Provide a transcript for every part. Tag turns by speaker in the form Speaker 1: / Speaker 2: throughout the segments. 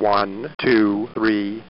Speaker 1: One, two, three.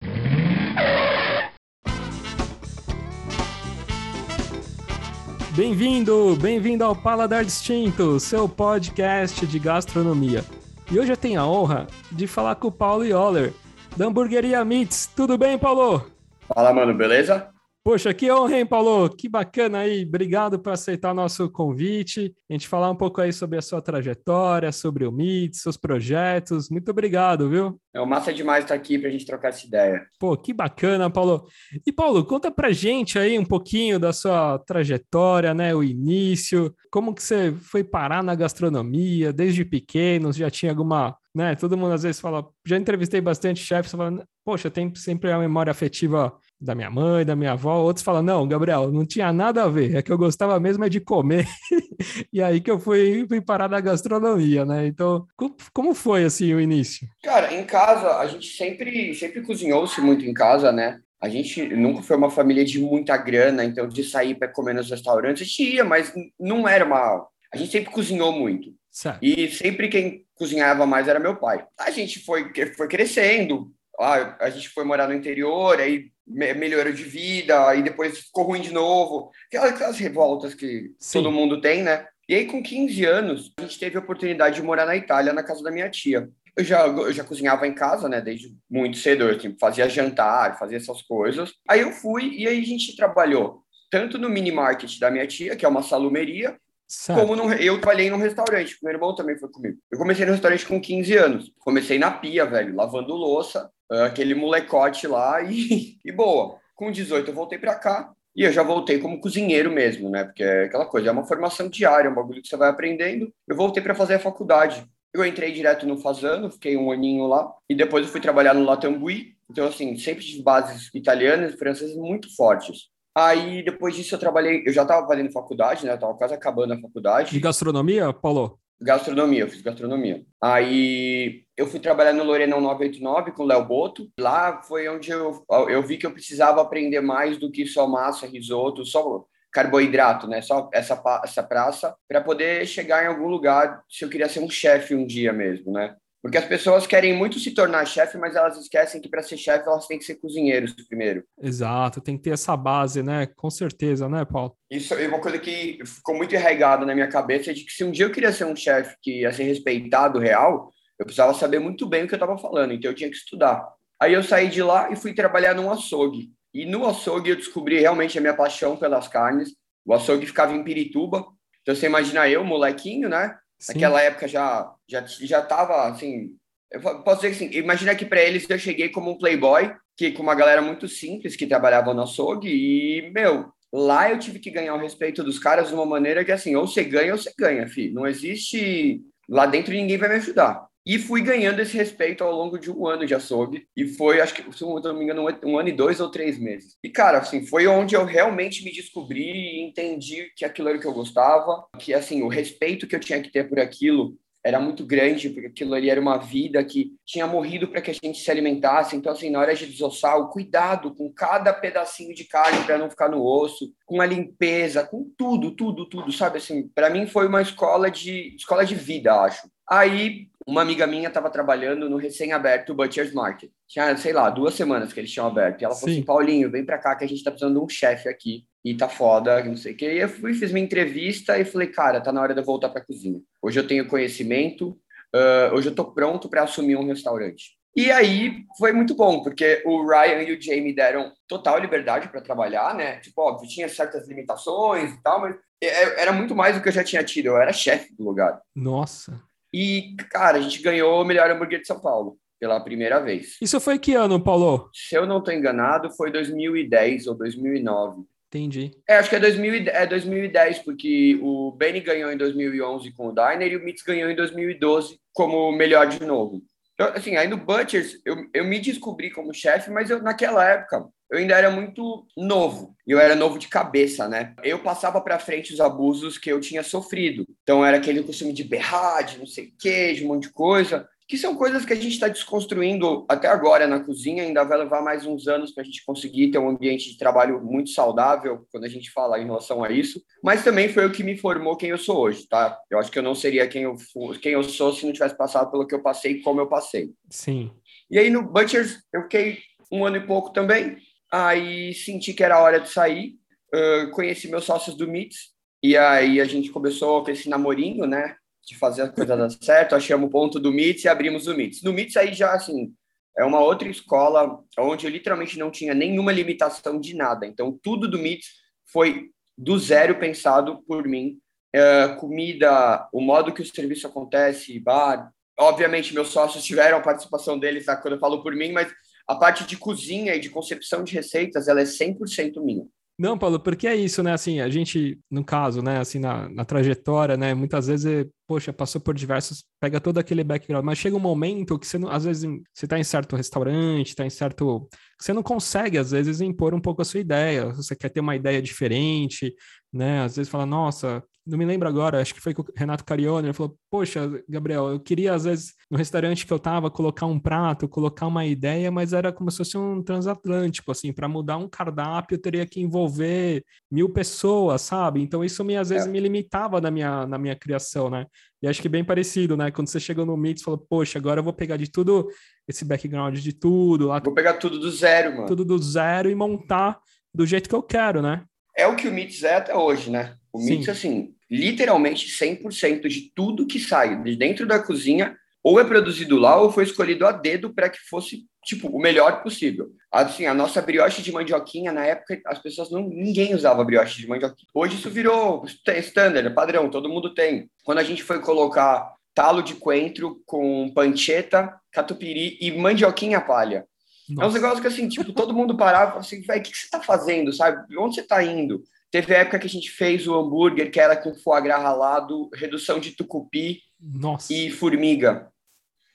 Speaker 2: Bem-vindo, bem-vindo ao Paladar Distinto, seu podcast de gastronomia. E hoje eu tenho a honra de falar com o Paulo Yoller, da Hamburgueria Meats. Tudo bem, Paulo?
Speaker 3: Fala, mano, beleza?
Speaker 2: Poxa, que honra, hein, Paulo? Que bacana aí. Obrigado por aceitar nosso convite. A gente falar um pouco aí sobre a sua trajetória, sobre o MIT, seus projetos. Muito obrigado, viu?
Speaker 3: É uma massa demais estar aqui para a gente trocar essa ideia.
Speaker 2: Pô, que bacana, Paulo. E, Paulo, conta pra gente aí um pouquinho da sua trajetória, né? O início, como que você foi parar na gastronomia, desde pequeno, já tinha alguma né? Todo mundo às vezes fala, já entrevistei bastante chefes falando, poxa, tem sempre a memória afetiva da minha mãe, da minha avó. Outros falam, não, Gabriel, não tinha nada a ver, é que eu gostava mesmo é de comer. e aí que eu fui, fui parar da gastronomia, né? Então, como foi assim o início?
Speaker 3: Cara, em casa, a gente sempre, sempre cozinhou-se muito em casa, né? A gente nunca foi uma família de muita grana, então de sair para comer nos restaurantes, a gente ia, mas não era uma. A gente sempre cozinhou muito. Certo. E sempre quem cozinhava mais era meu pai. A gente foi, foi crescendo, a, a gente foi morar no interior, aí melhorou de vida, aí depois ficou ruim de novo. Aquelas, aquelas revoltas que Sim. todo mundo tem, né? E aí, com 15 anos, a gente teve a oportunidade de morar na Itália, na casa da minha tia. Eu já, eu já cozinhava em casa, né, desde muito cedo, eu tipo, fazia jantar, fazia essas coisas. Aí eu fui e aí a gente trabalhou tanto no mini market da minha tia, que é uma salumeria, Certo. Como no, eu trabalhei num restaurante, meu irmão também foi comigo. Eu comecei no restaurante com 15 anos. Comecei na pia, velho, lavando louça, ah, aquele molecote lá e, e boa. Com 18 eu voltei para cá e eu já voltei como cozinheiro mesmo, né? Porque é aquela coisa, é uma formação diária, é um bagulho que você vai aprendendo. Eu voltei para fazer a faculdade. Eu entrei direto no Fazano, fiquei um aninho lá, e depois eu fui trabalhar no Latambui. Então, assim, sempre de bases italianas e francesas muito fortes. Aí, depois disso, eu trabalhei, eu já estava fazendo faculdade, né? Eu estava quase acabando a faculdade.
Speaker 2: De gastronomia, Paulo?
Speaker 3: Gastronomia, eu fiz gastronomia. Aí eu fui trabalhar no Lorenão 989 com o Léo Boto. Lá foi onde eu, eu vi que eu precisava aprender mais do que só massa, risoto, só carboidrato, né? Só essa, essa praça, para poder chegar em algum lugar se eu queria ser um chefe um dia mesmo, né? Porque as pessoas querem muito se tornar chefe, mas elas esquecem que para ser chefe elas têm que ser cozinheiros primeiro.
Speaker 2: Exato, tem que ter essa base, né? Com certeza, né, Paulo?
Speaker 3: Isso é uma coisa que ficou muito arraigada na minha cabeça, de que se um dia eu queria ser um chefe que ia ser respeitado real, eu precisava saber muito bem o que eu estava falando, então eu tinha que estudar. Aí eu saí de lá e fui trabalhar num açougue. E no açougue eu descobri realmente a minha paixão pelas carnes. O açougue ficava em Pirituba. Então você imagina eu, molequinho, né? Sim. Naquela época já já já tava assim, eu posso dizer assim, imagina que para eles eu cheguei como um playboy, que com uma galera muito simples que trabalhava no açougue e, meu, lá eu tive que ganhar o respeito dos caras de uma maneira que assim, ou você ganha ou você ganha, filho. Não existe lá dentro ninguém vai me ajudar. E fui ganhando esse respeito ao longo de um ano de açougue. E foi, acho que, se não me engano, um ano e dois ou três meses. E, cara, assim, foi onde eu realmente me descobri e entendi que aquilo era o que eu gostava, que, assim, o respeito que eu tinha que ter por aquilo era muito grande, porque aquilo ali era uma vida que tinha morrido para que a gente se alimentasse. Então, assim, na hora de desossar, o cuidado com cada pedacinho de carne para não ficar no osso, com a limpeza, com tudo, tudo, tudo, sabe? Assim, para mim foi uma escola de escola de vida, acho. Aí, uma amiga minha estava trabalhando no recém-aberto Butcher's Market. Tinha, sei lá, duas semanas que eles tinham aberto. E ela Sim. falou assim: Paulinho, vem para cá que a gente está precisando de um chefe aqui. E tá foda, não sei o que. E eu fui, fiz minha entrevista e falei: cara, tá na hora de eu voltar para cozinha. Hoje eu tenho conhecimento, uh, hoje eu tô pronto para assumir um restaurante. E aí foi muito bom, porque o Ryan e o Jamie deram total liberdade para trabalhar, né? Tipo, óbvio, tinha certas limitações e tal, mas é, é, era muito mais do que eu já tinha tido. Eu era chefe do lugar.
Speaker 2: Nossa.
Speaker 3: E, cara, a gente ganhou o melhor hambúrguer de São Paulo pela primeira vez.
Speaker 2: Isso foi que ano, Paulo?
Speaker 3: Se eu não estou enganado, foi 2010 ou 2009.
Speaker 2: Entendi.
Speaker 3: É, acho que é, 2000, é 2010, porque o Benny ganhou em 2011 com o Diner e o Mitz ganhou em 2012 como melhor de novo. Então, assim, aí no Butchers, eu, eu me descobri como chefe, mas eu, naquela época, eu ainda era muito novo. E eu era novo de cabeça, né? Eu passava para frente os abusos que eu tinha sofrido. Então, era aquele costume de berrar, de não sei o quê, de um monte de coisa que são coisas que a gente está desconstruindo até agora na cozinha, ainda vai levar mais uns anos para a gente conseguir ter um ambiente de trabalho muito saudável quando a gente fala em relação a isso, mas também foi o que me formou quem eu sou hoje, tá? Eu acho que eu não seria quem eu, quem eu sou se não tivesse passado pelo que eu passei como eu passei.
Speaker 2: Sim.
Speaker 3: E aí no Butchers eu fiquei um ano e pouco também. Aí senti que era hora de sair. Uh, conheci meus sócios do MITS. E aí a gente começou com esse namorinho, né? De fazer a coisa dar certo. Achamos o ponto do MITS e abrimos o MITS. No MITS aí já, assim, é uma outra escola onde eu literalmente não tinha nenhuma limitação de nada. Então, tudo do MITS foi do zero pensado por mim. Uh, comida, o modo que o serviço acontece, bar. Obviamente, meus sócios tiveram a participação deles tá, quando eu falo por mim, mas a parte de cozinha e de concepção de receitas, ela é 100% minha.
Speaker 2: Não, Paulo, porque é isso, né? Assim, a gente, no caso, né, assim, na, na trajetória, né, muitas vezes, poxa, passou por diversos, pega todo aquele background, mas chega um momento que você, não, às vezes, você tá em certo restaurante, tá em certo. Você não consegue, às vezes, impor um pouco a sua ideia. Você quer ter uma ideia diferente, né? Às vezes fala, nossa, não me lembro agora, acho que foi com o Renato Carione, ele falou, poxa, Gabriel, eu queria, às vezes, no restaurante que eu tava, colocar um prato, colocar uma ideia, mas era como se fosse um transatlântico, assim, para mudar um cardápio eu teria que envolver mil pessoas, sabe? Então isso me, às vezes, é. me limitava na minha, na minha criação, né? E acho que bem parecido, né? Quando você chegou no Mix, falou, poxa, agora eu vou pegar de tudo, esse background de tudo. Lá,
Speaker 3: vou pegar tudo do zero, mano.
Speaker 2: Tudo do zero e montar do jeito que eu quero, né?
Speaker 3: É o que o Mix é até hoje, né? O Mix, assim, literalmente 100% de tudo que sai de dentro da cozinha ou é produzido lá ou foi escolhido a dedo para que fosse tipo o melhor possível. Assim, a nossa brioche de mandioquinha na época as pessoas não ninguém usava brioche de mandioquinha. Hoje isso virou standard, é padrão, todo mundo tem. Quando a gente foi colocar talo de coentro com pancheta, catupiry e mandioquinha palha. Nossa. É um negócio que assim, tipo, todo mundo parava e assim, velho, o que, que você tá fazendo, sabe? Onde você tá indo? Teve época que a gente fez o hambúrguer que era com foie gras ralado, redução de tucupi
Speaker 2: Nossa.
Speaker 3: e formiga.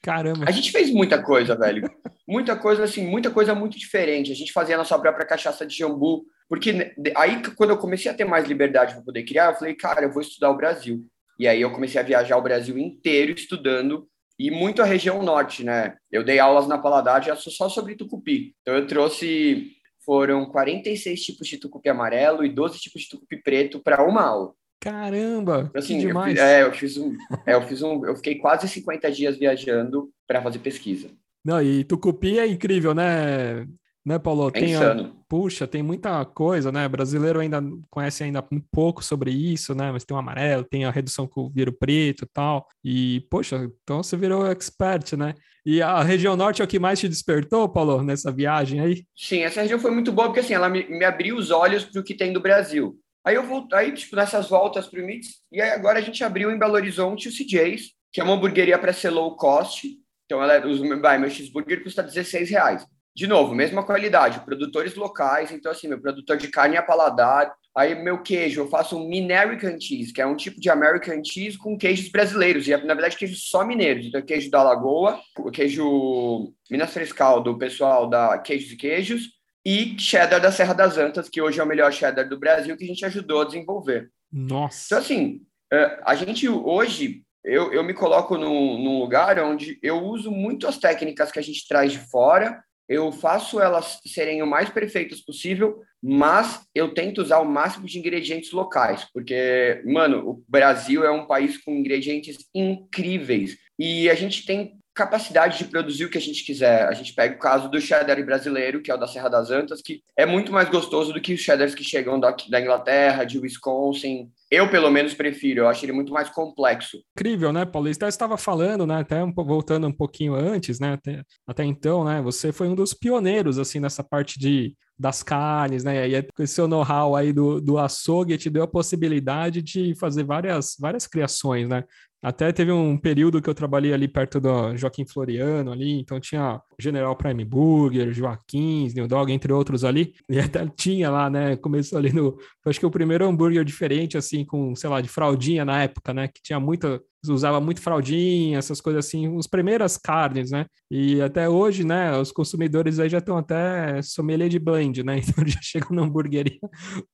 Speaker 2: Caramba.
Speaker 3: A gente fez muita coisa, velho. muita coisa, assim, muita coisa muito diferente. A gente fazia a nossa própria cachaça de jambu. Porque aí, quando eu comecei a ter mais liberdade para poder criar, eu falei, cara, eu vou estudar o Brasil. E aí eu comecei a viajar o Brasil inteiro estudando e muito a região norte, né? Eu dei aulas na Paladar já só sobre tucupi. Então eu trouxe foram 46 tipos de tucupi amarelo e 12 tipos de tucupi preto para uma aula.
Speaker 2: Caramba, então, assim, que demais.
Speaker 3: Eu, é, eu fiz um, é, eu fiz um, eu fiquei quase 50 dias viajando para fazer pesquisa.
Speaker 2: Não, e tucupi é incrível, né? Né, Paulo?
Speaker 3: É tem.
Speaker 2: A, puxa, tem muita coisa, né? Brasileiro ainda conhece ainda muito pouco sobre isso, né? Mas tem o amarelo, tem a redução com o viro preto e tal. E, poxa, então você virou expert, né? E a região norte é o que mais te despertou, Paulo, nessa viagem aí?
Speaker 3: Sim, essa região foi muito boa, porque assim, ela me, me abriu os olhos para o que tem do Brasil. Aí eu voltei, aí, tipo, nessas voltas para o MITS, e agora a gente abriu em Belo Horizonte o CJ's, que é uma hamburgueria para ser low cost. Então, ela, é, os, vai, meu cheeseburger custa 16 reais de novo, mesma qualidade, produtores locais, então assim, meu produtor de carne a paladar, aí meu queijo, eu faço um American Cheese, que é um tipo de American Cheese com queijos brasileiros, e na verdade queijos só mineiros, então queijo da Lagoa, o queijo Minas Frescal do pessoal da Queijos e Queijos, e cheddar da Serra das Antas, que hoje é o melhor cheddar do Brasil, que a gente ajudou a desenvolver.
Speaker 2: Nossa!
Speaker 3: Então assim, é, a gente hoje, eu, eu me coloco num, num lugar onde eu uso muito as técnicas que a gente traz de fora, eu faço elas serem o mais perfeitas possível, mas eu tento usar o máximo de ingredientes locais, porque, mano, o Brasil é um país com ingredientes incríveis. E a gente tem capacidade de produzir o que a gente quiser. A gente pega o caso do cheddar brasileiro, que é o da Serra das Antas, que é muito mais gostoso do que os cheddars que chegam da, da Inglaterra, de Wisconsin. Eu, pelo menos, prefiro. Eu acho ele muito mais complexo.
Speaker 2: Incrível, né, Paulista? Você estava falando, né, até um, voltando um pouquinho antes, né, até, até então, né, você foi um dos pioneiros, assim, nessa parte de das carnes, né? E com seu know-how aí do, do açougue te deu a possibilidade de fazer várias, várias criações, né? Até teve um período que eu trabalhei ali perto do Joaquim Floriano ali, então tinha General Prime Burger, Joaquim, New Dog, entre outros ali, e até tinha lá, né, começou ali no, acho que o primeiro hambúrguer diferente, assim, com, sei lá, de fraldinha na época, né, que tinha muita, usava muito fraldinha, essas coisas assim, as primeiras carnes, né, e até hoje, né, os consumidores aí já estão até sommelier de blend, né, então já chegam na hamburgueria,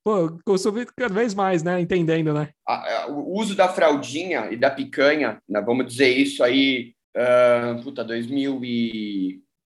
Speaker 2: pô, consumir cada vez mais, né, entendendo, né.
Speaker 3: O uso da fraldinha e da picanha, né, vamos dizer isso aí, uh, puta,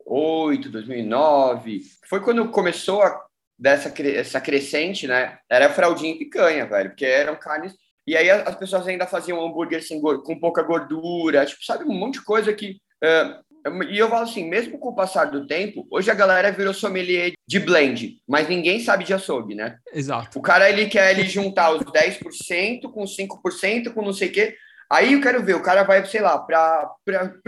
Speaker 3: 2008, 2009, foi quando começou a dessa essa crescente, né? Era fraldinha e picanha, velho, porque eram carnes e aí as pessoas ainda faziam hambúrguer sem, com pouca gordura, tipo, sabe, um monte de coisa que uh, E eu falo assim, mesmo com o passar do tempo, hoje a galera virou sommelier de blend, mas ninguém sabe de açougue, né?
Speaker 2: Exato.
Speaker 3: O cara, ele quer ele juntar os 10% com 5%, com não sei o quê. Aí eu quero ver, o cara vai, sei lá, para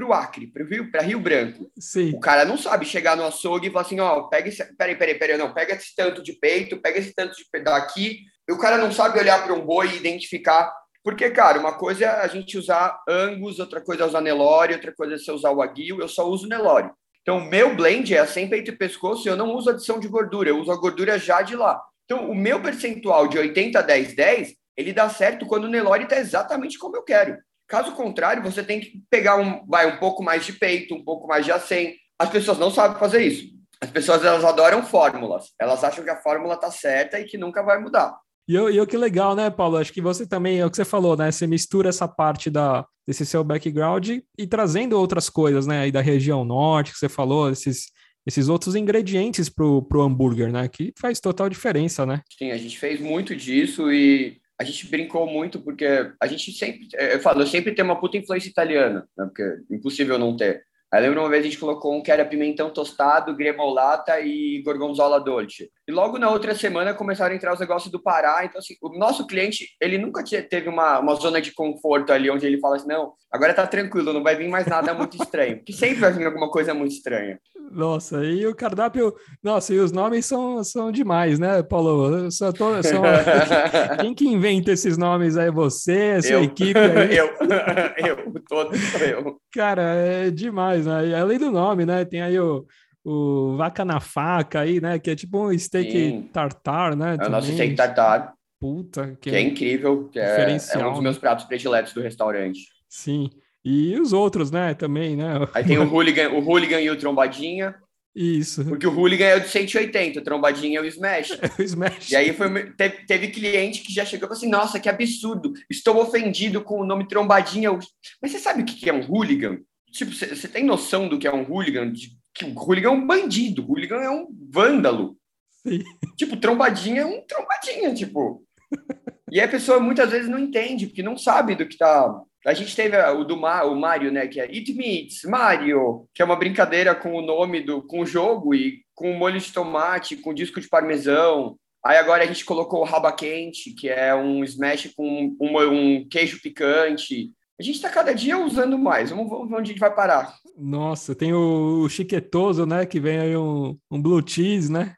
Speaker 3: o Acre, para Rio, Rio Branco.
Speaker 2: Sim.
Speaker 3: O cara não sabe chegar no açougue e falar assim, ó, pega esse, peraí, peraí, peraí, não, pega esse tanto de peito, pega esse tanto de peito daqui. E o cara não sabe olhar para um boi e identificar. Porque, cara, uma coisa é a gente usar Angus, outra coisa é usar Nelore, outra coisa é você usar o Aguil, eu só uso Nelore. Então, o meu blend é sem peito e pescoço, eu não uso adição de gordura, eu uso a gordura já de lá. Então, o meu percentual de 80, 10, 10, ele dá certo quando o Nelore está exatamente como eu quero. Caso contrário, você tem que pegar um, vai, um pouco mais de peito, um pouco mais de acém. As pessoas não sabem fazer isso. As pessoas elas adoram fórmulas. Elas acham que a fórmula está certa e que nunca vai mudar.
Speaker 2: E eu, eu que legal, né, Paulo? Acho que você também, é o que você falou, né? Você mistura essa parte da, desse seu background e, e trazendo outras coisas, né? Aí da região norte, que você falou, esses, esses outros ingredientes para o hambúrguer, né? Que faz total diferença, né?
Speaker 3: Sim, a gente fez muito disso e a gente brincou muito porque a gente sempre, eu falo, eu sempre tenho uma puta influência italiana, né? Porque é impossível não ter. Aí lembro uma vez a gente colocou um que era pimentão tostado, gremolata e gorgonzola dolce. E logo na outra semana começaram a entrar os negócios do Pará. Então, assim, o nosso cliente, ele nunca teve uma, uma zona de conforto ali, onde ele fala assim, não, agora tá tranquilo, não vai vir mais nada muito estranho. Porque sempre vai vir alguma coisa muito estranha.
Speaker 2: Nossa, e o cardápio... Nossa, e os nomes são, são demais, né, Paulo? Só tô, só... Quem que inventa esses nomes aí? Você, a sua
Speaker 3: eu.
Speaker 2: equipe aí?
Speaker 3: eu, eu, todo eu.
Speaker 2: Cara, é demais, né? E além do nome, né? Tem aí o, o vaca na faca aí, né? Que é tipo um steak
Speaker 3: Sim.
Speaker 2: tartar, né?
Speaker 3: É o nosso steak tartar,
Speaker 2: Puta, que,
Speaker 3: que é incrível, que é, é um dos meus pratos prediletos do restaurante.
Speaker 2: Sim. E os outros, né? Também, né?
Speaker 3: Aí tem o hooligan, o hooligan e o trombadinha,
Speaker 2: Isso.
Speaker 3: porque o hooligan é o de 180, o trombadinha é o smash.
Speaker 2: O Smash.
Speaker 3: E aí foi, teve, teve cliente que já chegou e falou assim: nossa, que absurdo, estou ofendido com o nome trombadinha. Mas você sabe o que é um hooligan? Tipo, você você tem noção do que é um hooligan? De, que o hooligan é um bandido, o hooligan é um vândalo.
Speaker 2: Sim.
Speaker 3: Tipo, trombadinha é um trombadinha, tipo. E a pessoa muitas vezes não entende, porque não sabe do que tá. A gente teve o do Ma, o Mario, né? Que é It Meets Mario, que é uma brincadeira com o nome do com o jogo e com molho de tomate, com disco de parmesão. Aí agora a gente colocou o raba quente, que é um smash com um, um queijo picante. A gente está cada dia usando mais. Vamos, vamos ver onde a gente vai parar.
Speaker 2: Nossa, tem o, o chiquetoso, né? Que vem aí um, um blue cheese, né?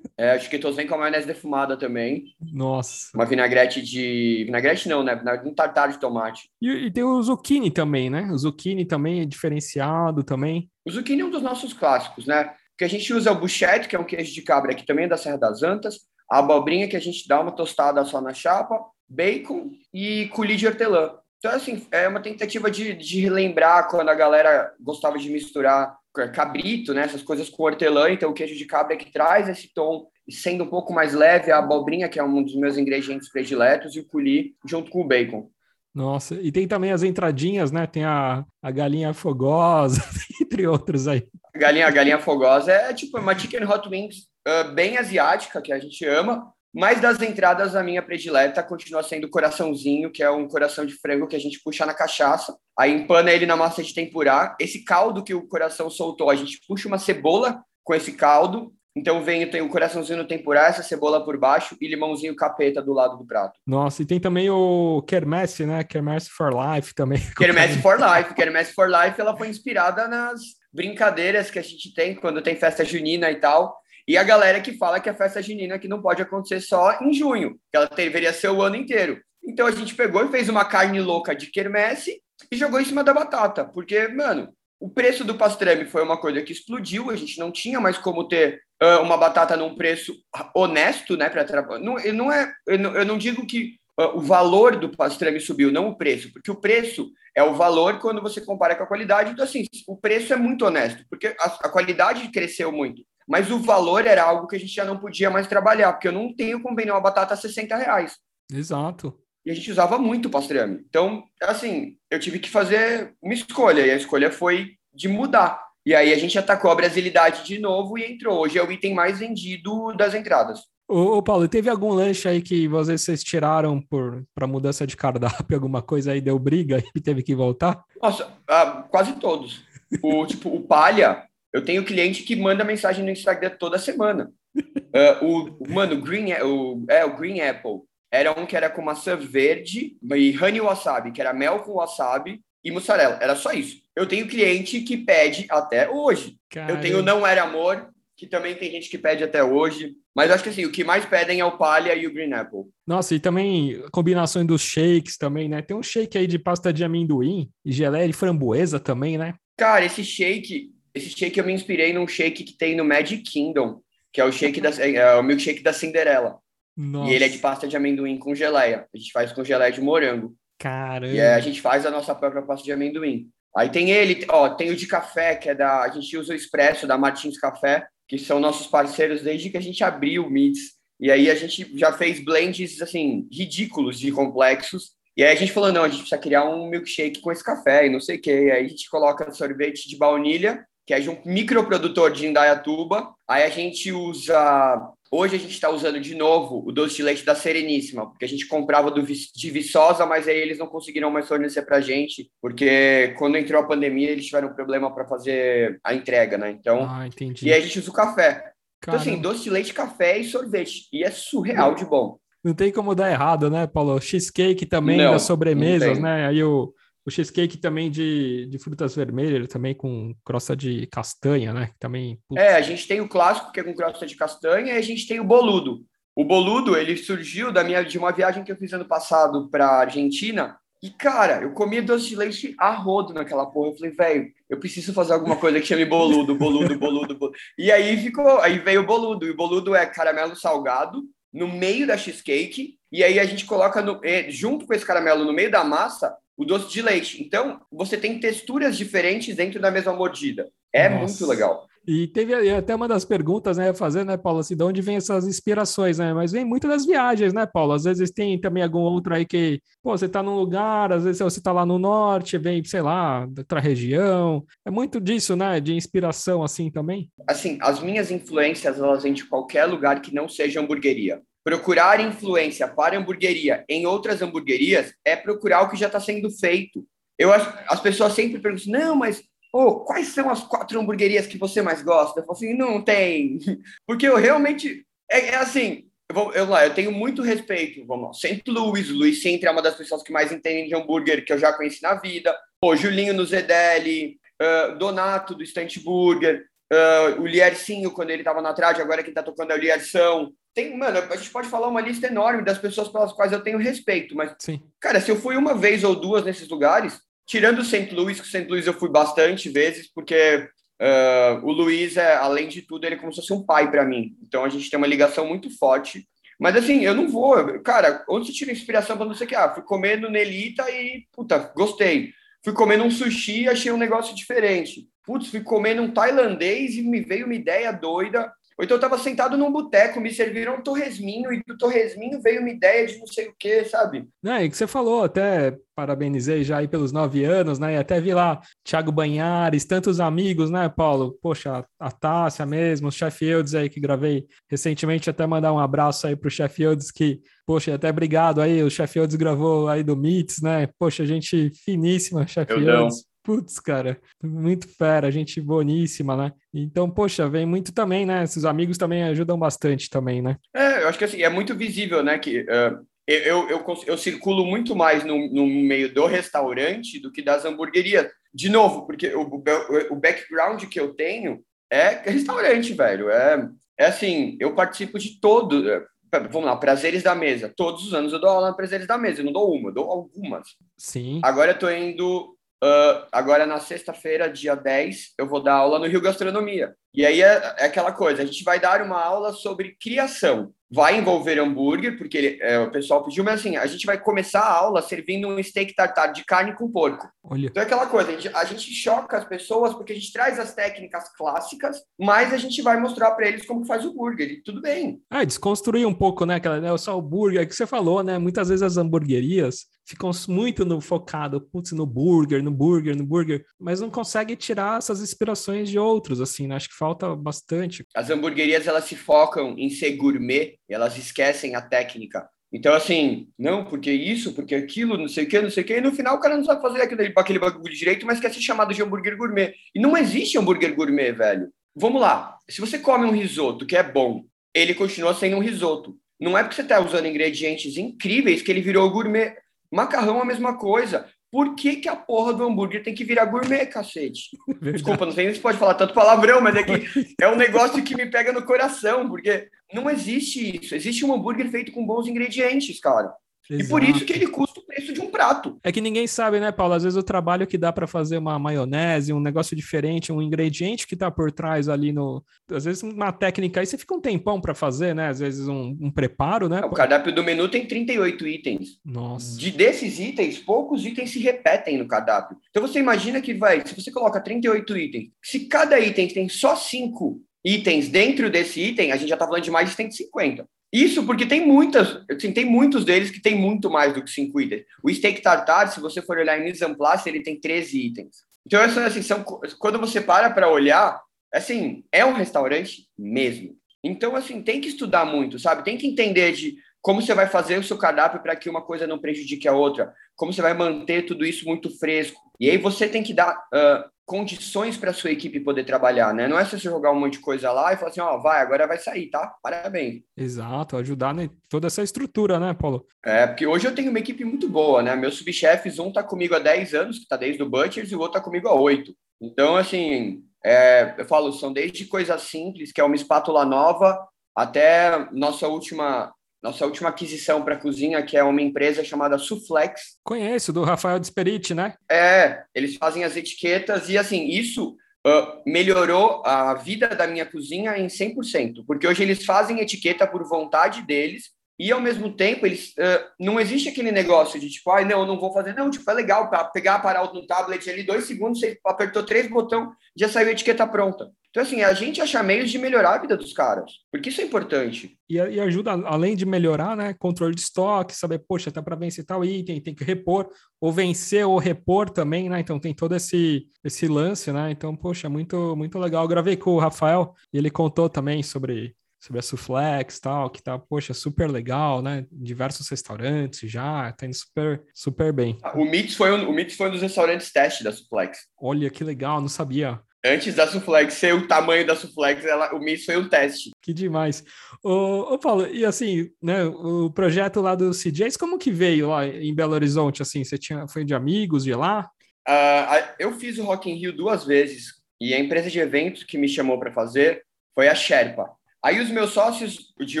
Speaker 3: É, acho que todos vem com a maionese defumada também.
Speaker 2: Nossa.
Speaker 3: Uma vinagrete de. Vinagrete não, né? Um tartar de tomate.
Speaker 2: E, e tem o zucchini também, né? O zucchini também é diferenciado também.
Speaker 3: O zucchini é um dos nossos clássicos, né? Que a gente usa o buchete, que é um queijo de cabra que também é da Serra das Antas, a abobrinha que a gente dá uma tostada só na chapa, bacon e coulis de hortelã. Então, assim, é uma tentativa de, de relembrar quando a galera gostava de misturar cabrito, né? Essas coisas com hortelã. Então, o queijo de cabra é que traz esse tom, e sendo um pouco mais leve, a abobrinha, que é um dos meus ingredientes prediletos, e o coulis junto com o bacon.
Speaker 2: Nossa, e tem também as entradinhas, né? Tem a, a galinha fogosa, entre outros aí.
Speaker 3: A galinha, a galinha fogosa é tipo uma chicken hot wings ah, bem asiática, que a gente ama, mas das entradas, a minha predileta continua sendo o coraçãozinho, que é um coração de frango que a gente puxa na cachaça, aí empana ele na massa de tempurá. Esse caldo que o coração soltou, a gente puxa uma cebola com esse caldo, então vem tem o coraçãozinho no tempurá, essa cebola por baixo e limãozinho capeta do lado do prato.
Speaker 2: Nossa, e tem também o Kermesse, né? Kermesse for Life também.
Speaker 3: Quermesse for Life. Quermesse for Life, ela foi inspirada nas brincadeiras que a gente tem quando tem festa junina e tal. E a galera que fala que a festa junina que não pode acontecer só em junho, que ela deveria ser o ano inteiro. Então a gente pegou e fez uma carne louca de quermesse e jogou em cima da batata, porque, mano, o preço do pastrame foi uma coisa que explodiu, a gente não tinha mais como ter ah, uma batata num preço honesto, né, para. Não, não é, eu não, eu não digo que ah, o valor do pastrame subiu, não o preço, porque o preço é o valor quando você compara com a qualidade. Então, assim, o preço é muito honesto, porque a, a qualidade cresceu muito. Mas o valor era algo que a gente já não podia mais trabalhar, porque eu não tenho como vender uma batata a 60 reais.
Speaker 2: Exato.
Speaker 3: E a gente usava muito pastrame. Então, assim, eu tive que fazer uma escolha, e a escolha foi de mudar. E aí a gente atacou a brasilidade de novo e entrou. Hoje é o item mais vendido das entradas.
Speaker 2: Ô, ô, Paulo, teve algum lanche aí que vocês, vocês tiraram por para mudança de cardápio, alguma coisa aí deu briga e teve que voltar?
Speaker 3: Nossa, ah, quase todos. O tipo, o palha, eu tenho cliente que manda mensagem no Instagram toda semana. Uh, o, mano, o Green, o, é, o Green Apple era um que era com maçã verde e honey wasabi, que era mel com wasabi e mussarela. Era só isso. Eu tenho cliente que pede até hoje. Caramba. Eu tenho Não Era Amor, que também tem gente que pede até hoje. Mas acho que assim, o que mais pedem é o palha e o green apple.
Speaker 2: Nossa, e também combinações dos shakes também, né? Tem um shake aí de pasta de amendoim e geleia de framboesa também, né?
Speaker 3: Cara, esse shake, esse shake eu me inspirei num shake que tem no Magic Kingdom, que é o shake da é o milkshake da Cinderela. Nossa. E ele é de pasta de amendoim com geleia. A gente faz com geleia de morango.
Speaker 2: Caramba.
Speaker 3: E é, a gente faz a nossa própria pasta de amendoim. Aí tem ele, ó, tem o de café, que é da. A gente usa o expresso da Martins Café, que são nossos parceiros desde que a gente abriu o MITS. E aí a gente já fez blends, assim, ridículos de complexos. E aí a gente falou, não, a gente precisa criar um milkshake com esse café e não sei o quê. E aí a gente coloca sorvete de baunilha, que é de um microprodutor de Indaiatuba. Aí a gente usa Hoje a gente está usando de novo o doce de leite da Sereníssima, porque a gente comprava do, de Viçosa, mas aí eles não conseguiram mais fornecer para a gente, porque quando entrou a pandemia eles tiveram problema para fazer a entrega, né? Então,
Speaker 2: ah, entendi.
Speaker 3: e aí a gente usa o café. Então, assim, doce de leite, café e sorvete. E é surreal de bom.
Speaker 2: Não tem como dar errado, né, Paulo? Cheesecake também não, das sobremesas, né? Aí o, o cheesecake também de, de frutas vermelhas, também com crosta de castanha, né? Também.
Speaker 3: É, a gente tem o clássico que é com crosta de castanha e a gente tem o boludo. O boludo, ele surgiu da minha de uma viagem que eu fiz ano passado para Argentina. E, cara, eu comia doce de leite a rodo naquela porra. Eu falei, velho, eu preciso fazer alguma coisa que chame boludo, boludo, boludo, boludo. E aí ficou, aí veio o boludo. E o boludo é caramelo salgado no meio da cheesecake. E aí a gente coloca no, junto com esse caramelo no meio da massa o doce de leite. Então, você tem texturas diferentes dentro da mesma mordida. É Nossa. muito legal.
Speaker 2: E teve até uma das perguntas, né, fazer, né, Paulo, assim, de onde vem essas inspirações, né? Mas vem muito das viagens, né, Paulo? Às vezes tem também algum outro aí que, pô, você tá num lugar, às vezes você tá lá no norte, vem, sei lá, outra região. É muito disso, né, de inspiração, assim, também?
Speaker 3: Assim, as minhas influências, elas vêm de qualquer lugar que não seja hamburgueria. Procurar influência para hamburgueria em outras hamburguerias é procurar o que já está sendo feito. Eu acho, as pessoas sempre perguntam, não, mas oh, quais são as quatro hamburguerias que você mais gosta? Eu falo assim, não tem, porque eu realmente é, é assim. Eu, vou, eu, eu tenho muito respeito. Vamos lá, St. Louis, Luiz Centro é uma das pessoas que mais entendem de hambúrguer que eu já conheci na vida. Pô, Julinho no Zedeli, uh, Donato do Stant Burger, uh, o Liercinho quando ele estava na trade, agora quem está tocando é o Lierção tem, mano, a gente pode falar uma lista enorme das pessoas pelas quais eu tenho respeito, mas,
Speaker 2: Sim.
Speaker 3: cara, se eu fui uma vez ou duas nesses lugares, tirando o St. Louis, que o St. Louis eu fui bastante vezes, porque uh, o Luiz, é, além de tudo, ele é como se fosse um pai para mim. Então a gente tem uma ligação muito forte. Mas assim, eu não vou, cara, onde você tira inspiração para não sei o que? Ah, fui comer no Nelita e, puta, gostei. Fui comendo um sushi e achei um negócio diferente. Putz, fui comendo um tailandês e me veio uma ideia doida ou então eu estava sentado num boteco, me serviram um torresminho, e do torresminho veio uma ideia de não sei o que, sabe?
Speaker 2: Não, e que você falou, até parabenizei já aí pelos nove anos, né? E até vi lá Thiago Banhares, tantos amigos, né, Paulo? Poxa, a Tássia mesmo, o Sheffields aí que gravei recentemente, até mandar um abraço aí pro Sheffields que, poxa, até obrigado aí, o Sheffields gravou aí do Meets, né? Poxa, gente finíssima, Sheffields. Putz, cara, muito fera, gente boníssima, né? Então, poxa, vem muito também, né? Esses amigos também ajudam bastante também, né?
Speaker 3: É, eu acho que assim, é muito visível, né? Que uh, eu, eu, eu, circulo muito mais no, no meio do restaurante do que das hamburguerias. De novo, porque o, o, o background que eu tenho é restaurante, velho. É, é assim, eu participo de todo. Eh, vamos lá, Prazeres da Mesa. Todos os anos eu dou aula na Prazeres da Mesa. Eu não dou uma, eu dou algumas.
Speaker 2: Sim.
Speaker 3: Agora eu tô indo Uh, agora, na sexta-feira, dia 10, eu vou dar aula no Rio Gastronomia. E aí é, é, aquela coisa: a gente vai dar uma aula sobre criação vai envolver hambúrguer, porque ele, é, o pessoal pediu, mas assim, a gente vai começar a aula servindo um steak tartar de carne com porco.
Speaker 2: Olha.
Speaker 3: Então é aquela coisa, a gente, a gente, choca as pessoas porque a gente traz as técnicas clássicas, mas a gente vai mostrar para eles como faz o burger, e tudo bem.
Speaker 2: É, desconstruir um pouco, né, aquela, né, só o burger que você falou, né, muitas vezes as hamburguerias ficam muito no focado, putz, no burger, no burger, no burger, mas não consegue tirar essas inspirações de outros, assim, né? acho que falta bastante.
Speaker 3: As hamburguerias, elas se focam em ser gourmet, elas esquecem a técnica. Então, assim, não, porque isso, porque aquilo, não sei o que, não sei o que, e no final o cara não sabe fazer aquele, aquele bagulho direito, mas quer ser chamado de hambúrguer gourmet. E não existe hambúrguer gourmet, velho. Vamos lá, se você come um risoto que é bom, ele continua sendo um risoto. Não é porque você está usando ingredientes incríveis que ele virou gourmet. Macarrão é a mesma coisa. Por que, que a porra do hambúrguer tem que virar gourmet, cacete? Verdade. Desculpa, não sei se pode falar tanto palavrão, mas é que é um negócio que me pega no coração, porque não existe isso. Existe um hambúrguer feito com bons ingredientes, cara. Exato. E por isso que ele custa de um prato.
Speaker 2: É que ninguém sabe, né, Paulo? Às vezes o trabalho que dá para fazer uma maionese, um negócio diferente, um ingrediente que tá por trás ali no. Às vezes uma técnica aí, você fica um tempão para fazer, né? Às vezes um, um preparo, né?
Speaker 3: O cardápio do menu tem 38 itens.
Speaker 2: Nossa.
Speaker 3: De desses itens, poucos itens se repetem no cardápio. Então você imagina que vai, se você coloca 38 itens, se cada item tem só 5 itens dentro desse item, a gente já tá falando de mais de 150. Isso porque tem muitas, assim, tem muitos deles que tem muito mais do que cinco itens. O steak tartar, se você for olhar em place, ele tem 13 itens. Então, assim, são, quando você para para olhar, assim, é um restaurante mesmo. Então, assim, tem que estudar muito, sabe? Tem que entender de como você vai fazer o seu cardápio para que uma coisa não prejudique a outra, como você vai manter tudo isso muito fresco. E aí você tem que dar uh, condições para a sua equipe poder trabalhar, né? Não é só você jogar um monte de coisa lá e falar assim, ó, oh, vai, agora vai sair, tá? Parabéns.
Speaker 2: Exato, ajudar né, toda essa estrutura, né, Paulo?
Speaker 3: É, porque hoje eu tenho uma equipe muito boa, né? Meus subchefes, um tá comigo há 10 anos, que tá desde o Butchers, e o outro tá comigo há 8. Então, assim, é, eu falo, são desde coisas simples, que é uma espátula nova, até nossa última nossa última aquisição para a cozinha, que é uma empresa chamada Suflex.
Speaker 2: Conheço, do Rafael Desperiti, né?
Speaker 3: É, eles fazem as etiquetas e, assim, isso uh, melhorou a vida da minha cozinha em 100%, porque hoje eles fazem etiqueta por vontade deles e, ao mesmo tempo, eles uh, não existe aquele negócio de, tipo, ai, ah, não, eu não vou fazer. Não, tipo, é legal para pegar, parar no tablet ali, dois segundos, você apertou três botões, já saiu a etiqueta pronta. Então, assim, a gente acha meios de melhorar a vida dos caras, porque isso é importante.
Speaker 2: E, e ajuda, além de melhorar, né? Controle de estoque, saber, poxa, tá para vencer tal item, tem que repor, ou vencer ou repor também, né? Então tem todo esse, esse lance, né? Então, poxa, muito, muito legal. Eu gravei com o Rafael e ele contou também sobre sobre a Suflex tal, que tá, poxa, super legal, né? Diversos restaurantes já, tá indo super, super bem.
Speaker 3: O Mits foi um, o Mits foi um dos restaurantes teste da Suflex.
Speaker 2: Olha que legal, não sabia
Speaker 3: antes da Suflex ser o tamanho da Suflex, ela, o MIS foi um teste.
Speaker 2: Que demais. Ô, ô, Paulo, e assim, né, o projeto lá do CJs, como que veio lá em Belo Horizonte, assim, você tinha, foi de amigos de lá?
Speaker 3: Uh, eu fiz o Rock in Rio duas vezes, e a empresa de eventos que me chamou para fazer foi a Sherpa. Aí os meus sócios de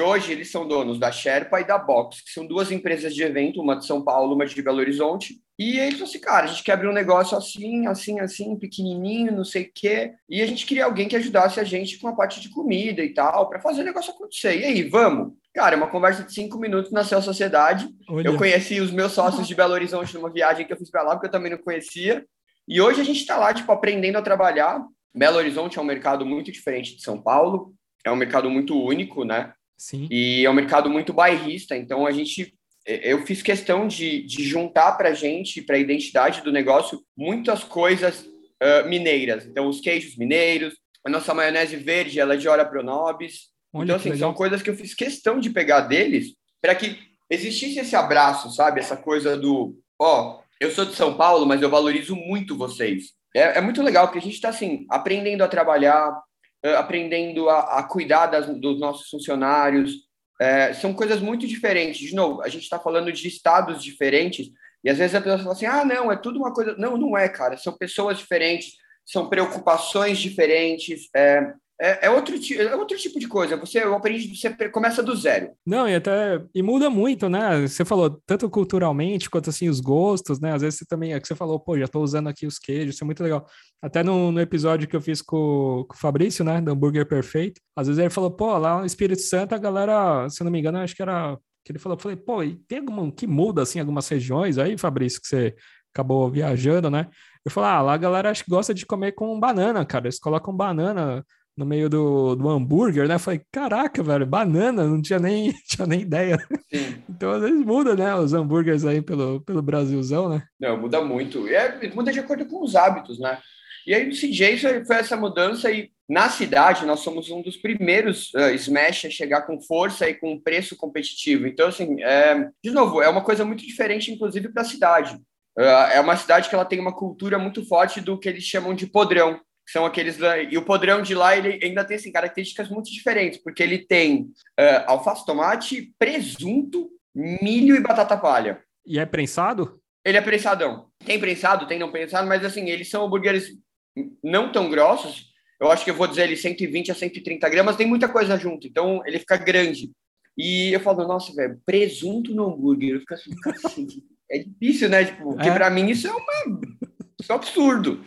Speaker 3: hoje, eles são donos da Sherpa e da Box, que são duas empresas de evento, uma de São Paulo, uma de Belo Horizonte. E eles falaram assim, cara, a gente quer abrir um negócio assim, assim, assim, pequenininho, não sei o quê. E a gente queria alguém que ajudasse a gente com a parte de comida e tal, para fazer o negócio acontecer. E aí, vamos? Cara, uma conversa de cinco minutos nasceu a sociedade. Olha. Eu conheci os meus sócios de Belo Horizonte numa viagem que eu fiz para lá, porque eu também não conhecia. E hoje a gente está lá, tipo, aprendendo a trabalhar. Belo Horizonte é um mercado muito diferente de São Paulo é um mercado muito único, né?
Speaker 2: Sim.
Speaker 3: E é um mercado muito bairrista, então a gente eu fiz questão de, de juntar para a gente, para a identidade do negócio, muitas coisas uh, mineiras. Então, os queijos mineiros, a nossa maionese verde, ela é de Ora Pronobis. Olha então, assim, são coisas que eu fiz questão de pegar deles para que existisse esse abraço, sabe? Essa coisa do, ó, oh, eu sou de São Paulo, mas eu valorizo muito vocês. É, é muito legal, porque a gente está, assim, aprendendo a trabalhar, aprendendo a, a cuidar das, dos nossos funcionários. É, são coisas muito diferentes. De novo, a gente está falando de estados diferentes, e às vezes a pessoa fala assim: ah, não, é tudo uma coisa. Não, não é, cara. São pessoas diferentes, são preocupações diferentes. É, é, é, outro, é outro tipo de coisa. Você aprende, você começa do zero.
Speaker 2: Não, e até e muda muito, né? Você falou tanto culturalmente quanto assim os gostos, né? Às vezes você também é que você falou, pô, já estou usando aqui os queijos, isso é muito legal. Até no, no episódio que eu fiz com, com, o Fabrício, né, do hambúrguer perfeito, às vezes ele falou, pô, lá no Espírito Santo a galera, se eu não me engano, acho que era que ele falou, falei, pô, e tem alguma que muda assim algumas regiões aí, Fabrício, que você acabou viajando, né? Eu falei, ah, lá a galera acho que gosta de comer com banana, cara. Eles colocam banana no meio do, do hambúrguer, né? Falei, caraca, velho, banana, não tinha nem, tinha nem ideia. Sim. Então, às vezes muda, né? Os hambúrgueres aí pelo, pelo Brasilzão, né?
Speaker 3: Não, muda muito. É, muda de acordo com os hábitos, né? E aí no CJ foi essa mudança e na cidade nós somos um dos primeiros uh, Smash a chegar com força e com preço competitivo. Então, assim, é, de novo, é uma coisa muito diferente, inclusive, para a cidade. Uh, é uma cidade que ela tem uma cultura muito forte do que eles chamam de podrão, são aqueles e o podrão de lá ele ainda tem assim, características muito diferentes porque ele tem uh, alface tomate presunto milho e batata palha
Speaker 2: e é prensado
Speaker 3: ele é prensadão tem prensado tem não prensado mas assim eles são hambúrgueres não tão grossos eu acho que eu vou dizer ele 120 a 130 gramas tem muita coisa junto então ele fica grande e eu falo nossa velho presunto no hambúrguer eu fico assim, é difícil né tipo porque é. para mim isso é uma isso é um absurdo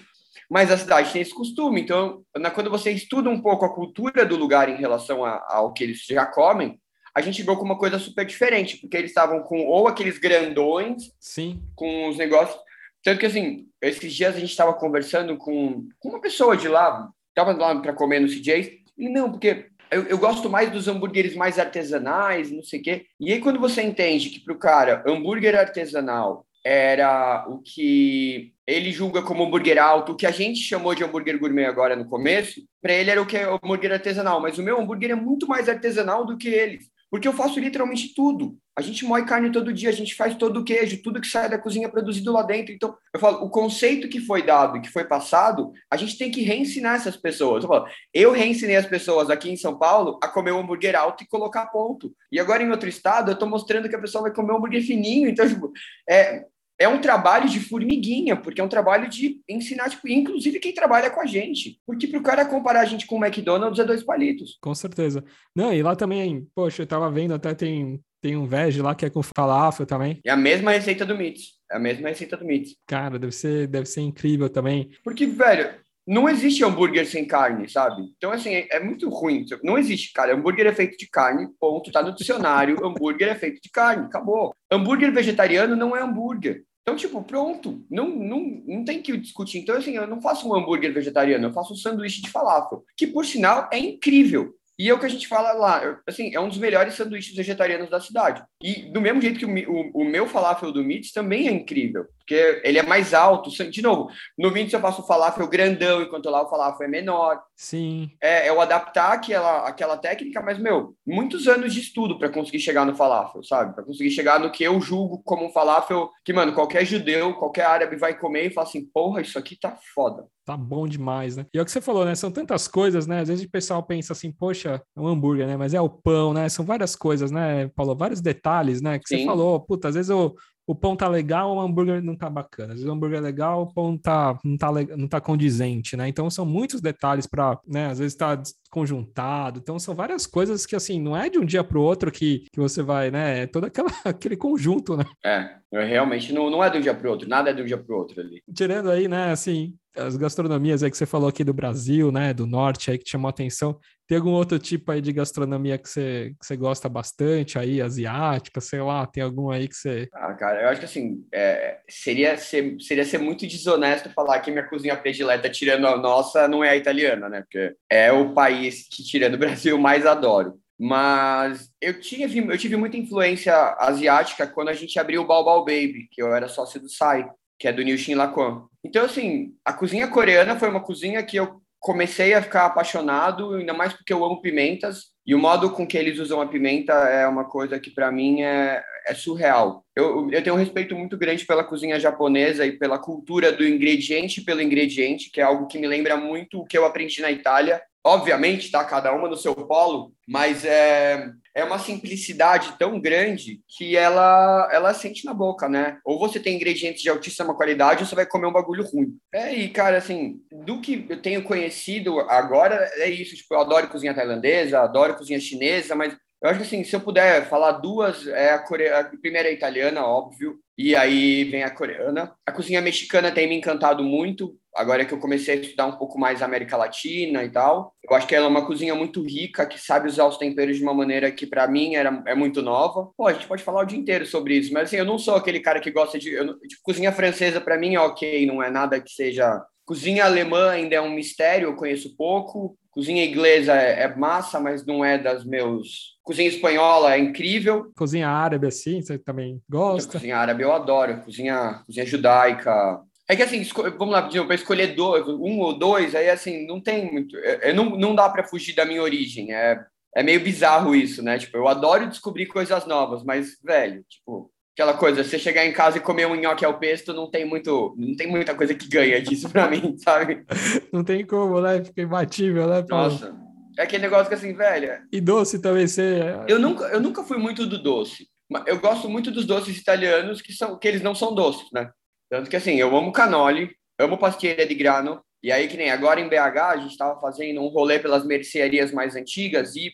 Speaker 3: mas a cidade tem esse costume. Então, na, quando você estuda um pouco a cultura do lugar em relação a, ao que eles já comem, a gente viu com uma coisa super diferente, porque eles estavam com ou aqueles grandões,
Speaker 2: sim,
Speaker 3: com os negócios. Tanto que, assim, esses dias a gente estava conversando com, uma pessoa de lá, estava lá para comer no CJ, e não, porque eu, eu, gosto mais dos hambúrgueres mais artesanais, não sei o quê. E aí, quando você entende que para o cara, hambúrguer artesanal era o que ele julga como hambúrguer alto, o que a gente chamou de hambúrguer gourmet agora no começo, para ele era o que é hambúrguer artesanal, mas o meu hambúrguer é muito mais artesanal do que eles, porque eu faço literalmente tudo. A gente moe carne todo dia, a gente faz todo o queijo, tudo que sai da cozinha é produzido lá dentro. Então, eu falo, o conceito que foi dado, que foi passado, a gente tem que reensinar essas pessoas. Eu falo, eu reensinei as pessoas aqui em São Paulo a comer um hambúrguer alto e colocar ponto. E agora em outro estado, eu estou mostrando que a pessoa vai comer um hambúrguer fininho. Então, tipo, é, é um trabalho de formiguinha, porque é um trabalho de ensinar, tipo, inclusive quem trabalha com a gente. Porque para o cara comparar a gente com o McDonald's é dois palitos.
Speaker 2: Com certeza. Não, e lá também, poxa, eu tava vendo, até tem, tem um veg lá que é com falafel também.
Speaker 3: É a mesma receita do Meats. É a mesma receita do Meats.
Speaker 2: Cara, deve ser, deve ser incrível também.
Speaker 3: Porque, velho, não existe hambúrguer sem carne, sabe? Então, assim, é, é, muito ruim. Não existe, cara. Hambúrguer é feito de carne, ponto. Tá no dicionário. hambúrguer é feito de carne, acabou. Hambúrguer vegetariano não é hambúrguer. Então, tipo, pronto. Não, não, não tem que discutir. Então, assim, eu não faço um hambúrguer vegetariano, eu faço um sanduíche de falafel, que, por sinal, é incrível. E é o que a gente fala lá, assim, é um dos melhores sanduíches vegetarianos da cidade. E do mesmo jeito que o, o, o meu falafel do Meats também é incrível, porque ele é mais alto. De novo, no Meats eu faço o falafel grandão, enquanto lá o falafel é menor.
Speaker 2: Sim.
Speaker 3: É, é o adaptar aquela, aquela técnica, mas, meu, muitos anos de estudo para conseguir chegar no falafel, sabe? Para conseguir chegar no que eu julgo como um falafel que, mano, qualquer judeu, qualquer árabe vai comer e fala assim, porra, isso aqui tá foda
Speaker 2: tá bom demais, né? E é o que você falou, né? São tantas coisas, né? Às vezes o pessoal pensa assim, poxa, é um hambúrguer, né? Mas é o pão, né? São várias coisas, né, Paulo? Vários detalhes, né? Que Sim. você falou, puta, às vezes o, o pão tá legal, o hambúrguer não tá bacana. Às vezes o hambúrguer é legal, o pão tá, não, tá, não tá condizente, né? Então são muitos detalhes para, né? Às vezes tá conjuntado. Então são várias coisas que, assim, não é de um dia para o outro que, que você vai, né? É todo aquela, aquele conjunto, né?
Speaker 3: É, realmente não, não é de um dia para o outro, nada é de um dia para o outro ali.
Speaker 2: Tirando aí, né, assim, as gastronomias aí que você falou aqui do Brasil, né, do norte aí que chamou a atenção, tem algum outro tipo aí de gastronomia que você, que você gosta bastante aí, asiática, sei lá, tem algum aí que você...
Speaker 3: Ah, cara, eu acho que assim, é, seria, ser, seria ser muito desonesto falar que minha cozinha predileta, tirando a nossa, não é a italiana, né, porque é o país que, tirando o Brasil, mais adoro. Mas eu, tinha, eu tive muita influência asiática quando a gente abriu o Baobao Baby, que eu era sócio do Sai que é do Shin Laquan. Então, assim, a cozinha coreana foi uma cozinha que eu comecei a ficar apaixonado, ainda mais porque eu amo pimentas, e o modo com que eles usam a pimenta é uma coisa que, para mim, é, é surreal. Eu, eu tenho um respeito muito grande pela cozinha japonesa e pela cultura do ingrediente pelo ingrediente, que é algo que me lembra muito o que eu aprendi na Itália, obviamente, tá cada uma no seu polo, mas é, é uma simplicidade tão grande que ela ela sente na boca, né? Ou você tem ingredientes de altíssima qualidade ou você vai comer um bagulho ruim. É, e cara, assim, do que eu tenho conhecido agora, é isso, tipo, eu adoro cozinha tailandesa, adoro cozinha chinesa, mas eu acho que assim, se eu puder falar duas, é a, a primeira é a italiana, óbvio, e aí vem a coreana. A cozinha mexicana tem me encantado muito, agora que eu comecei a estudar um pouco mais a América Latina e tal. Eu acho que ela é uma cozinha muito rica, que sabe usar os temperos de uma maneira que para mim era, é muito nova. Pô, a gente pode falar o dia inteiro sobre isso, mas assim, eu não sou aquele cara que gosta de... Eu, tipo, cozinha francesa para mim é ok, não é nada que seja... Cozinha alemã ainda é um mistério, eu conheço pouco. Cozinha inglesa é, é, massa, mas não é das meus. Cozinha espanhola é incrível.
Speaker 2: Cozinha árabe, assim, você também gosta?
Speaker 3: Cozinha árabe eu adoro. Cozinha, cozinha judaica, É que assim, vamos lá, para escolher dois, um ou dois, aí assim, não tem muito. É, é não, não dá para fugir da minha origem. É, é meio bizarro isso, né? Tipo, eu adoro descobrir coisas novas, mas, velho, tipo, aquela coisa, você chegar em casa e comer um nhoque ao pesto, não tem muito, não tem muita coisa que ganha disso para mim, sabe?
Speaker 2: Não tem como, né? Fica imbatível, né?
Speaker 3: Paulo? Nossa. É aquele negócio que assim, velho.
Speaker 2: E doce também você.
Speaker 3: Eu nunca, eu nunca fui muito do doce. Eu gosto muito dos doces italianos que são que eles não são doces, né? Tanto que assim, eu amo canoli, amo pastilha de grano. E aí que nem agora em BH a gente estava fazendo um rolê pelas mercearias mais antigas e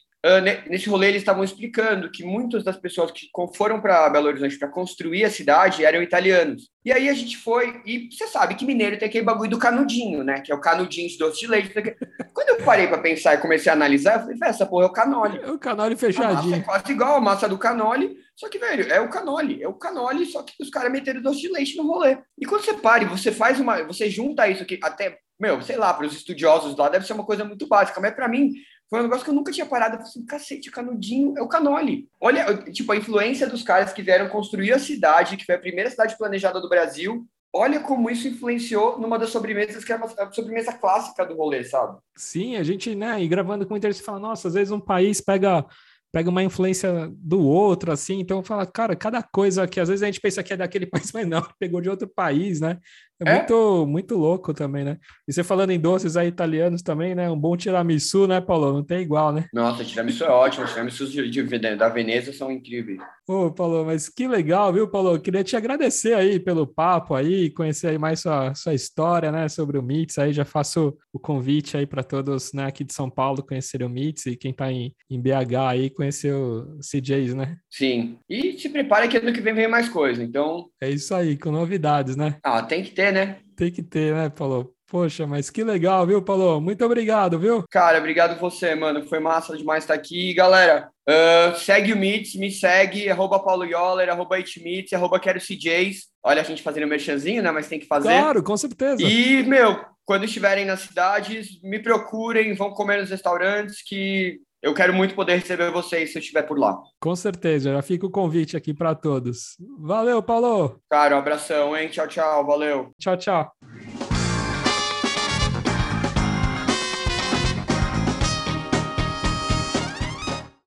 Speaker 3: nesse rolê, eles estavam explicando que muitas das pessoas que foram para Belo Horizonte para construir a cidade eram italianos. E aí a gente foi, e você sabe que mineiro tem aquele bagulho do canudinho, né? Que é o canudinho de doce de leite. Quando eu parei para pensar e comecei a analisar, eu falei, essa porra é o canole.
Speaker 2: É o canole fechadinho.
Speaker 3: é quase igual a massa do canole, só que, velho, é o canole. É o canole, só que os caras meteram doce de leite no rolê. E quando você para e você faz uma. Você junta isso aqui, até meu, sei lá, para os estudiosos lá deve ser uma coisa muito básica, mas para mim foi um negócio que eu nunca tinha parado. Eu falei assim, cacete, canudinho é o canole. Olha, tipo, a influência dos caras que vieram construir a cidade, que foi a primeira cidade planejada do Brasil. Olha como isso influenciou numa das sobremesas, que era uma sobremesa clássica do rolê, sabe?
Speaker 2: Sim, a gente, né, e gravando com o Inter, você fala, nossa, às vezes um país pega pega uma influência do outro, assim, então fala, cara, cada coisa que às vezes a gente pensa que é daquele país, mas não, pegou de outro país, né? É, é, muito, muito louco também, né? E você falando em doces aí italianos também, né? Um bom tiramisu, né, Paulo? Não tem igual, né?
Speaker 3: Nossa, tiramisu é ótimo. Os tiramisus de, de, da Veneza são incríveis.
Speaker 2: Pô, Paulo, mas que legal, viu, Paulo? Queria te agradecer aí pelo papo aí, conhecer aí mais sua, sua história, né, sobre o MITS aí. Já faço o convite aí para todos, né, aqui de São Paulo conhecerem o MITS e quem tá em, em BH aí conhecer o CJs, né?
Speaker 3: Sim. E se prepare que ano que vem vem mais coisa, então...
Speaker 2: É isso aí, com novidades, né?
Speaker 3: Ah, tem que ter, né?
Speaker 2: Tem que ter, né, Paulo? Poxa, mas que legal, viu, Paulo? Muito obrigado, viu?
Speaker 3: Cara, obrigado você, mano. Foi massa demais estar aqui. Galera, uh, segue o Meets, me segue, arroba Paulo Yoller, arroba Itmeets, arroba Quero CJs. Olha a gente fazendo merchanzinho, né? Mas tem que fazer.
Speaker 2: Claro, com certeza.
Speaker 3: E, meu, quando estiverem nas cidades, me procurem, vão comer nos restaurantes que eu quero muito poder receber vocês se eu estiver por lá.
Speaker 2: Com certeza, já fica o convite aqui para todos. Valeu, Paulo.
Speaker 3: Cara, um abração, hein? Tchau, tchau. Valeu.
Speaker 2: Tchau, tchau.